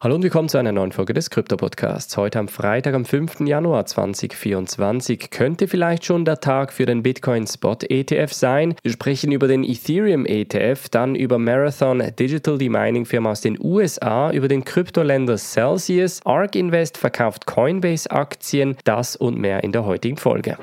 Hallo und willkommen zu einer neuen Folge des Krypto-Podcasts. Heute am Freitag, am 5. Januar 2024, könnte vielleicht schon der Tag für den Bitcoin Spot ETF sein. Wir sprechen über den Ethereum ETF, dann über Marathon Digital, die Mining-Firma aus den USA, über den Kryptoländer Celsius, ARK Invest verkauft Coinbase-Aktien, das und mehr in der heutigen Folge.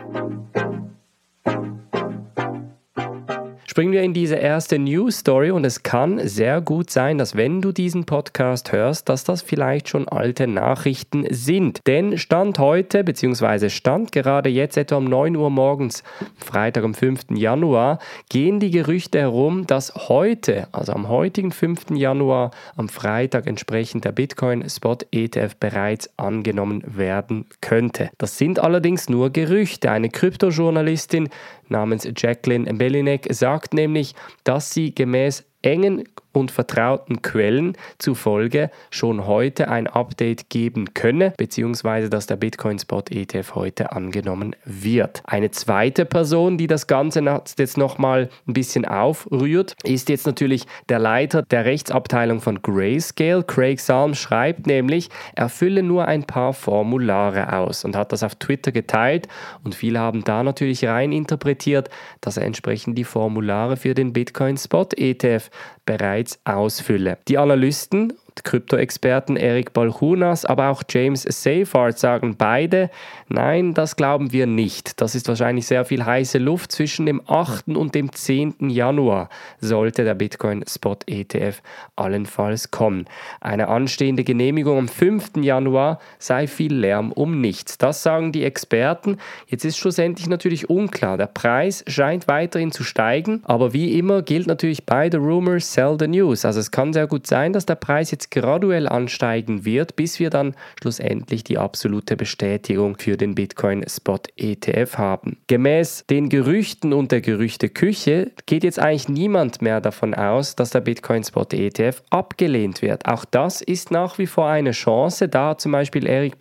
Springen wir in diese erste News Story und es kann sehr gut sein, dass wenn du diesen Podcast hörst, dass das vielleicht schon alte Nachrichten sind. Denn Stand heute, beziehungsweise Stand gerade jetzt etwa um 9 Uhr morgens, Freitag am 5. Januar, gehen die Gerüchte herum, dass heute, also am heutigen 5. Januar, am Freitag entsprechend der Bitcoin Spot ETF bereits angenommen werden könnte. Das sind allerdings nur Gerüchte. Eine Kryptojournalistin namens Jacqueline Belinek sagt nämlich, dass sie gemäß engen und vertrauten Quellen zufolge schon heute ein Update geben könne, beziehungsweise dass der Bitcoin Spot ETF heute angenommen wird. Eine zweite Person, die das Ganze jetzt nochmal ein bisschen aufrührt, ist jetzt natürlich der Leiter der Rechtsabteilung von Grayscale. Craig Salm schreibt nämlich, er fülle nur ein paar Formulare aus und hat das auf Twitter geteilt und viele haben da natürlich rein interpretiert, dass er entsprechend die Formulare für den Bitcoin Spot ETF bereits ausfülle. Die Analysten Krypto-Experten Eric Balchunas, aber auch James Seyfarth sagen beide, nein, das glauben wir nicht. Das ist wahrscheinlich sehr viel heiße Luft. Zwischen dem 8. und dem 10. Januar sollte der Bitcoin Spot ETF allenfalls kommen. Eine anstehende Genehmigung am 5. Januar sei viel Lärm um nichts. Das sagen die Experten. Jetzt ist schlussendlich natürlich unklar. Der Preis scheint weiterhin zu steigen, aber wie immer gilt natürlich bei The Rumors Sell the News. Also es kann sehr gut sein, dass der Preis jetzt graduell ansteigen wird, bis wir dann schlussendlich die absolute Bestätigung für den Bitcoin Spot ETF haben. Gemäß den Gerüchten und der Gerüchteküche geht jetzt eigentlich niemand mehr davon aus, dass der Bitcoin Spot ETF abgelehnt wird. Auch das ist nach wie vor eine Chance. Da zum Beispiel Eric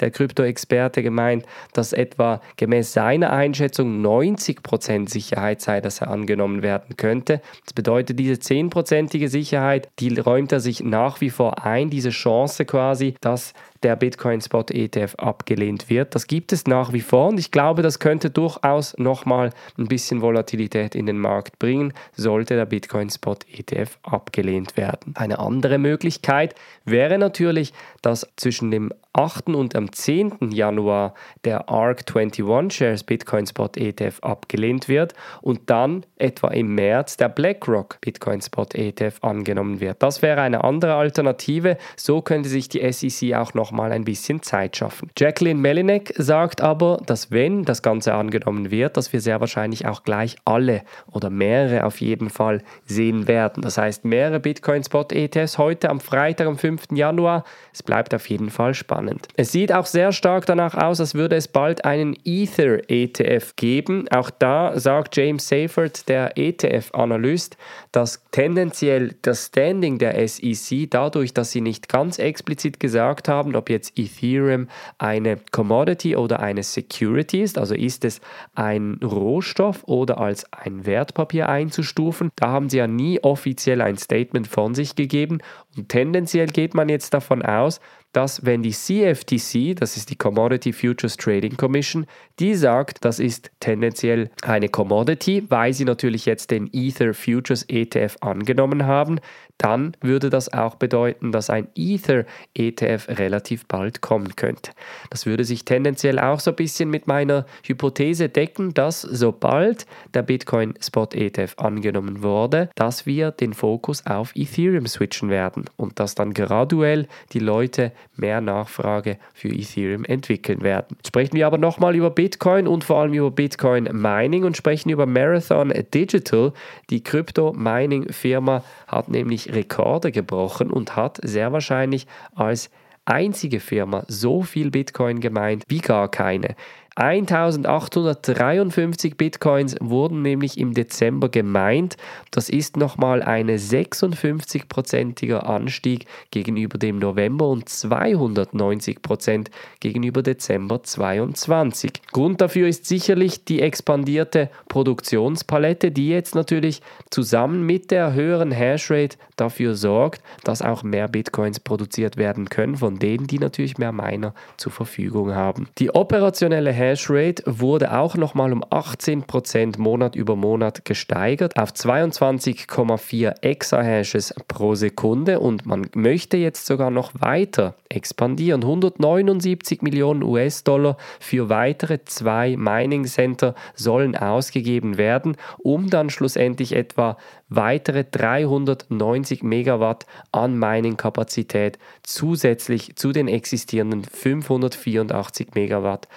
der Krypto-Experte, gemeint, dass etwa gemäß seiner Einschätzung 90% Sicherheit sei, dass er angenommen werden könnte. Das bedeutet, diese 10%ige Sicherheit, die räumt er sich nach wie vor ein, diese Chance quasi, dass der Bitcoin Spot ETF abgelehnt wird. Das gibt es nach wie vor und ich glaube, das könnte durchaus nochmal ein bisschen Volatilität in den Markt bringen, sollte der Bitcoin Spot ETF abgelehnt werden. Eine andere Möglichkeit wäre natürlich, dass zwischen dem 8. und am 10. Januar der ARC21 Shares Bitcoin Spot ETF abgelehnt wird und dann etwa im März der BlackRock Bitcoin Spot ETF angenommen wird. Das wäre eine andere Alternative. So könnte sich die SEC auch noch mal ein bisschen Zeit schaffen. Jacqueline Melinek sagt aber, dass wenn das Ganze angenommen wird, dass wir sehr wahrscheinlich auch gleich alle oder mehrere auf jeden Fall sehen werden. Das heißt, mehrere Bitcoin Spot ETFs heute am Freitag, am 5. Januar. Es bleibt auf jeden Fall spannend. Es sieht auch sehr stark danach aus, als würde es bald einen Ether ETF geben. Auch da sagt James Seyfert, der ETF-Analyst, dass tendenziell das Standing der SEC dadurch, dass sie nicht ganz explizit gesagt haben, ob jetzt Ethereum eine Commodity oder eine Security ist, also ist es ein Rohstoff oder als ein Wertpapier einzustufen, da haben sie ja nie offiziell ein Statement von sich gegeben und tendenziell geht man jetzt davon aus, dass wenn die CFTC, das ist die Commodity Futures Trading Commission, die sagt, das ist tendenziell eine Commodity, weil sie natürlich jetzt den Ether Futures ETF angenommen haben, dann würde das auch bedeuten, dass ein Ether ETF relativ bald kommen könnte. Das würde sich tendenziell auch so ein bisschen mit meiner Hypothese decken, dass sobald der Bitcoin Spot ETF angenommen wurde, dass wir den Fokus auf Ethereum switchen werden und dass dann graduell die Leute mehr Nachfrage für Ethereum entwickeln werden. sprechen wir aber nochmal über Bitcoin und vor allem über Bitcoin Mining und sprechen über Marathon Digital. Die Krypto-Mining-Firma hat nämlich Rekorde gebrochen und hat sehr wahrscheinlich als einzige Firma so viel Bitcoin gemeint wie gar keine. 1853 Bitcoins wurden nämlich im Dezember gemeint. Das ist nochmal ein 56-prozentiger Anstieg gegenüber dem November und 290 Prozent gegenüber Dezember 22. Grund dafür ist sicherlich die expandierte Produktionspalette, die jetzt natürlich zusammen mit der höheren Hashrate dafür sorgt, dass auch mehr Bitcoins produziert werden können, von denen, die natürlich mehr Miner zur Verfügung haben. Die operationelle Hashrate wurde auch nochmal um 18% Monat über Monat gesteigert auf 22,4 Exahashes pro Sekunde und man möchte jetzt sogar noch weiter expandieren. 179 Millionen US-Dollar für weitere zwei Mining Center sollen ausgegeben werden, um dann schlussendlich etwa weitere 390 Megawatt an Mining-Kapazität zusätzlich zu den existierenden 584 Megawatt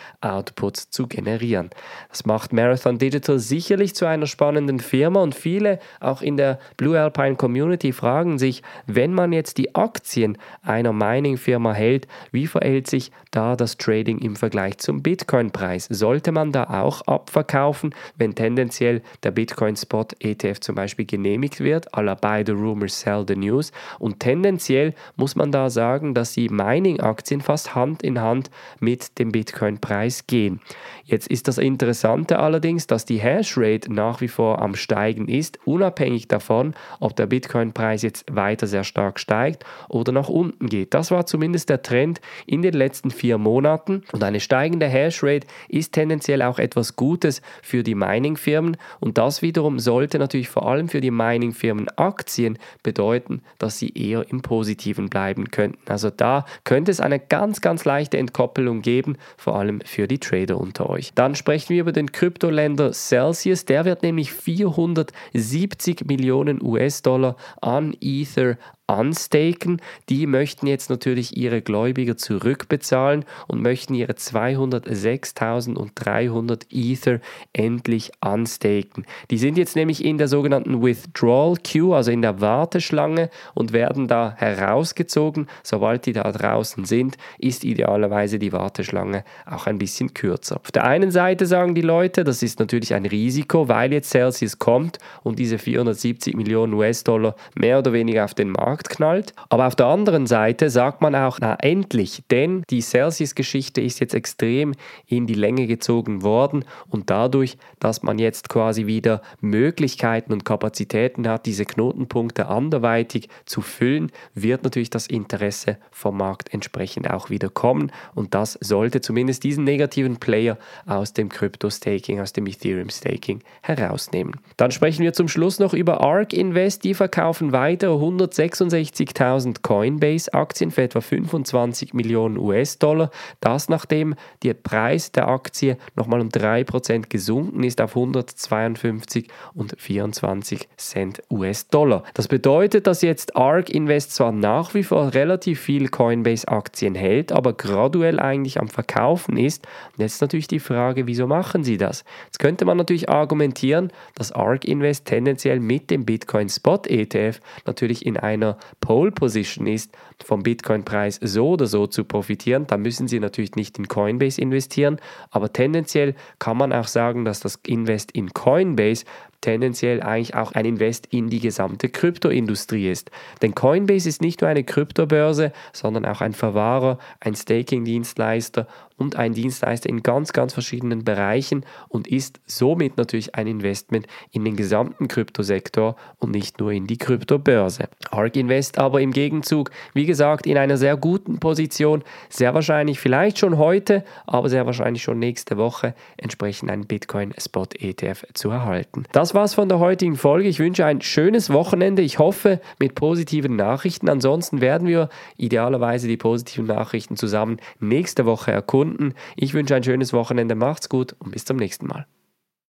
Outputs zu generieren. Das macht Marathon Digital sicherlich zu einer spannenden Firma und viele auch in der Blue Alpine Community fragen sich, wenn man jetzt die Aktien einer Mining-Firma hält, wie verhält sich da das Trading im Vergleich zum Bitcoin-Preis? Sollte man da auch abverkaufen, wenn tendenziell der Bitcoin-Spot ETF zum Beispiel genehmigt wird, à la buy the rumors, sell the news. Und tendenziell muss man da sagen, dass die Mining-Aktien fast Hand in Hand mit dem Bitcoin-Preis gehen. Jetzt ist das Interessante allerdings, dass die Hashrate nach wie vor am Steigen ist, unabhängig davon, ob der Bitcoin-Preis jetzt weiter sehr stark steigt oder nach unten geht. Das war zumindest der Trend in den letzten vier Monaten und eine steigende Hashrate ist tendenziell auch etwas Gutes für die Mining-Firmen und das wiederum sollte natürlich vor allem für die Mining-Firmen Aktien bedeuten, dass sie eher im Positiven bleiben könnten. Also da könnte es eine ganz, ganz leichte Entkoppelung geben, vor allem für die Trader unter euch. Dann sprechen wir über den Kryptoländer Celsius. Der wird nämlich 470 Millionen US-Dollar an Ether unstaken. Die möchten jetzt natürlich ihre Gläubiger zurückbezahlen und möchten ihre 206.300 Ether endlich unstaken. Die sind jetzt nämlich in der sogenannten Withdrawal Queue, also in der Warteschlange und werden da herausgezogen. Sobald die da draußen sind, ist idealerweise die Warteschlange auch ein bisschen kürzer. Auf der einen Seite sagen die Leute, das ist natürlich ein Risiko, weil jetzt Celsius kommt und diese 470 Millionen US-Dollar mehr oder weniger auf den Markt Markt knallt. Aber auf der anderen Seite sagt man auch, na endlich, denn die Celsius-Geschichte ist jetzt extrem in die Länge gezogen worden und dadurch, dass man jetzt quasi wieder Möglichkeiten und Kapazitäten hat, diese Knotenpunkte anderweitig zu füllen, wird natürlich das Interesse vom Markt entsprechend auch wieder kommen und das sollte zumindest diesen negativen Player aus dem Crypto-Staking, aus dem Ethereum-Staking herausnehmen. Dann sprechen wir zum Schluss noch über ARK Invest, die verkaufen weitere 106 66.000 Coinbase-Aktien für etwa 25 Millionen US-Dollar. Das nachdem der Preis der Aktie nochmal um 3% gesunken ist auf 152 und 24 Cent US-Dollar. Das bedeutet, dass jetzt ARK Invest zwar nach wie vor relativ viel Coinbase-Aktien hält, aber graduell eigentlich am Verkaufen ist. Und jetzt natürlich die Frage, wieso machen sie das? Jetzt könnte man natürlich argumentieren, dass ARK Invest tendenziell mit dem Bitcoin Spot ETF natürlich in einer Pole Position ist, vom Bitcoin-Preis so oder so zu profitieren, dann müssen Sie natürlich nicht in Coinbase investieren, aber tendenziell kann man auch sagen, dass das Invest in Coinbase tendenziell eigentlich auch ein Invest in die gesamte Kryptoindustrie ist. Denn Coinbase ist nicht nur eine Kryptobörse, sondern auch ein Verwahrer, ein Staking-Dienstleister und ein Dienstleister in ganz, ganz verschiedenen Bereichen und ist somit natürlich ein Investment in den gesamten Kryptosektor und nicht nur in die Kryptobörse. ARK Invest aber im Gegenzug, wie gesagt, in einer sehr guten Position, sehr wahrscheinlich vielleicht schon heute, aber sehr wahrscheinlich schon nächste Woche entsprechend einen Bitcoin Spot ETF zu erhalten. Das war's von der heutigen Folge. Ich wünsche ein schönes Wochenende. Ich hoffe mit positiven Nachrichten. Ansonsten werden wir idealerweise die positiven Nachrichten zusammen nächste Woche erkunden. Ich wünsche ein schönes Wochenende. Macht's gut und bis zum nächsten Mal.